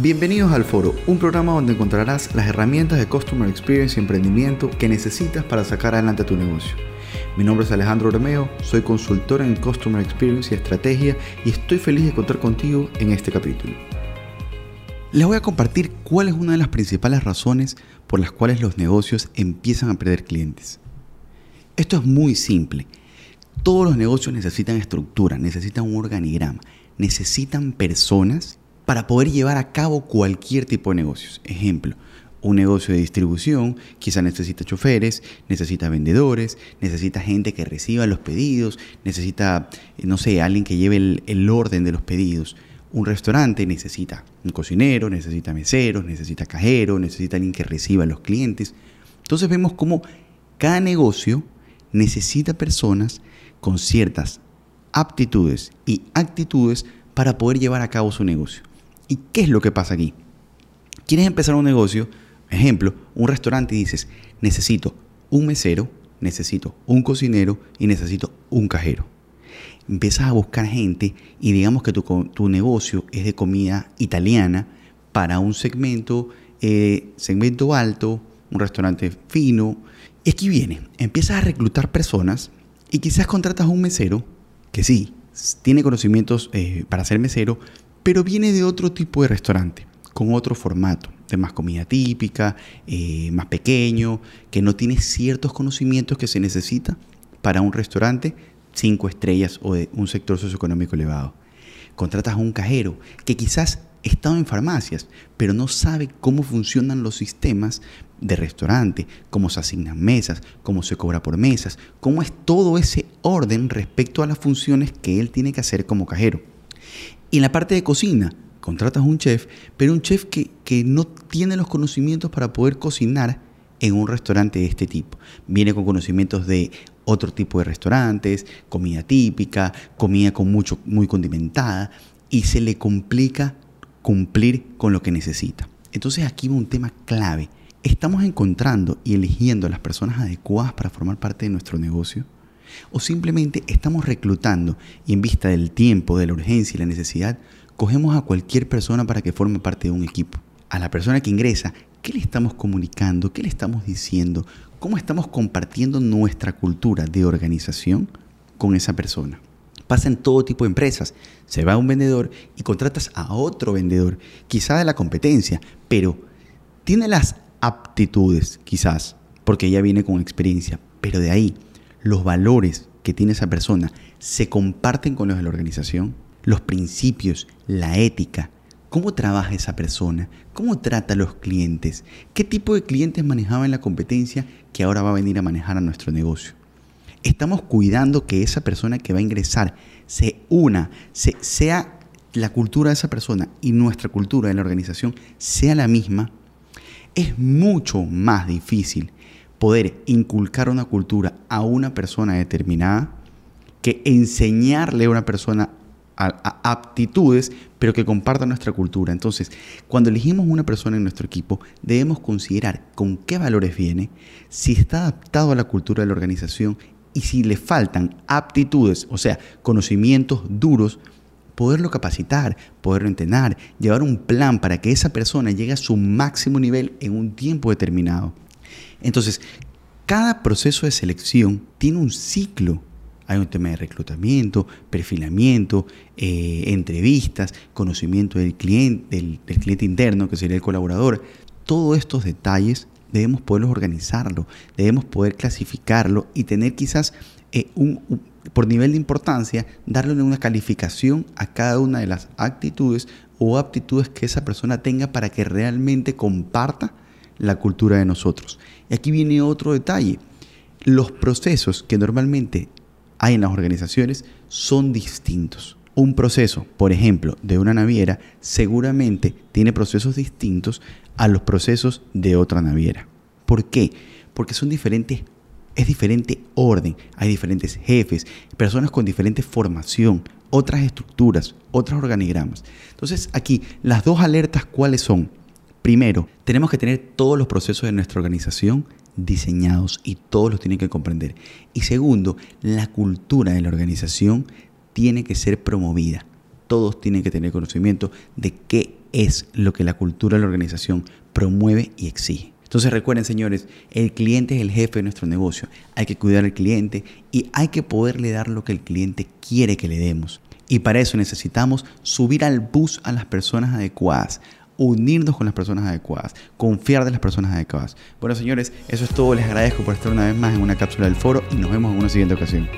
Bienvenidos al Foro, un programa donde encontrarás las herramientas de Customer Experience y emprendimiento que necesitas para sacar adelante tu negocio. Mi nombre es Alejandro Romeo, soy consultor en Customer Experience y Estrategia y estoy feliz de contar contigo en este capítulo. Les voy a compartir cuál es una de las principales razones por las cuales los negocios empiezan a perder clientes. Esto es muy simple. Todos los negocios necesitan estructura, necesitan un organigrama, necesitan personas para poder llevar a cabo cualquier tipo de negocios. Ejemplo, un negocio de distribución quizá necesita choferes, necesita vendedores, necesita gente que reciba los pedidos, necesita, no sé, alguien que lleve el, orden de los pedidos. Un restaurante necesita un cocinero, necesita meseros, necesita cajero, necesita alguien que reciba a los clientes. Entonces vemos cómo cada negocio necesita personas con ciertas aptitudes y actitudes para poder llevar a cabo su negocio. ¿Y qué es lo que pasa aquí? Quieres empezar un negocio, ejemplo, un restaurante y dices, necesito un mesero, necesito un cocinero y necesito un cajero. Empiezas a buscar gente y digamos que tu, negocio es de comida italiana para un segmento, eh, segmento alto, un restaurante fino. Y aquí viene, empiezas a reclutar personas y quizás contratas a un mesero que sí, tiene conocimientos eh, para ser mesero, pero viene de otro tipo de restaurante, con otro formato, de más comida típica, eh, más pequeño, que no tiene ciertos conocimientos que se necesita para un restaurante cinco estrellas o de un sector socioeconómico elevado. Contratas a un cajero que quizás ha estado en farmacias, pero no sabe cómo funcionan los sistemas de restaurante, cómo se asignan mesas, cómo se cobra por mesas, cómo es todo ese orden respecto a las funciones que él tiene que hacer como cajero. Y en la parte de cocina, contratas un chef, pero un chef que, que no tiene los conocimientos para poder cocinar en un restaurante de este tipo. Viene con conocimientos de otro tipo de restaurantes, comida típica, comida con mucho, muy condimentada, y se le complica cumplir con lo que necesita. Entonces aquí va un tema clave. ¿Estamos encontrando y eligiendo a las personas adecuadas para formar parte de nuestro negocio? O simplemente estamos reclutando y en vista del tiempo, de la urgencia y la necesidad, cogemos a cualquier persona para que forme parte de un equipo. A la persona que ingresa, ¿qué le estamos comunicando? ¿Qué le estamos diciendo? ¿Cómo estamos compartiendo nuestra cultura de organización con esa persona? Pasa en todo tipo de empresas. Se va a un vendedor y contratas a otro vendedor, quizá de la competencia, pero tiene las aptitudes, quizás, porque ya viene con experiencia, pero de ahí los valores que tiene esa persona se comparten con los de la organización, los principios, la ética, cómo trabaja esa persona, cómo trata a los clientes, qué tipo de clientes manejaba en la competencia que ahora va a venir a manejar a nuestro negocio. Estamos cuidando que esa persona que va a ingresar se una, se, sea la cultura de esa persona y nuestra cultura de la organización sea la misma. Es mucho más difícil poder inculcar una cultura a una persona determinada que enseñarle a una persona a, aptitudes, pero que comparta nuestra cultura. Entonces, cuando elegimos una persona en nuestro equipo, debemos considerar con qué valores viene, si está adaptado a la cultura de la organización y si le faltan aptitudes, o sea, conocimientos duros, poderlo capacitar, poderlo entrenar, llevar un plan para que esa persona llegue a su máximo nivel en un tiempo determinado. Entonces, cada proceso de selección tiene un ciclo. Hay un tema de reclutamiento, perfilamiento, eh, entrevistas, conocimiento del cliente, del, cliente interno, que sería el colaborador. Todos estos detalles debemos poderlos organizarlo, debemos poder clasificarlo y tener quizás eh, por nivel de importancia, darle una calificación a cada una de las actitudes o aptitudes que esa persona tenga para que realmente comparta la cultura de nosotros. Y aquí viene otro detalle. Los procesos que normalmente hay en las organizaciones son distintos. Un proceso, por ejemplo, de una naviera, seguramente tiene procesos distintos a los procesos de otra naviera. ¿Por qué? Porque son diferentes, es diferente orden, hay diferentes jefes, personas con diferente formación, otras estructuras, otros organigramas. Entonces, aquí, las dos alertas, ¿cuáles son? Primero, tenemos que tener todos los procesos de nuestra organización diseñados y todos los tienen que comprender. Y segundo, la cultura de la organización tiene que ser promovida. Todos tienen que tener conocimiento de qué es lo que la cultura de la organización promueve y exige. Entonces recuerden señores, el cliente es el jefe de nuestro negocio. Hay que cuidar al cliente y hay que poderle dar lo que el cliente quiere que le demos. Y para eso necesitamos subir al bus a las personas adecuadas, unirnos con las personas adecuadas, confiar de las personas adecuadas. Bueno señores, eso es todo. Les agradezco por estar una vez más en una cápsula del foro y nos vemos en una siguiente ocasión.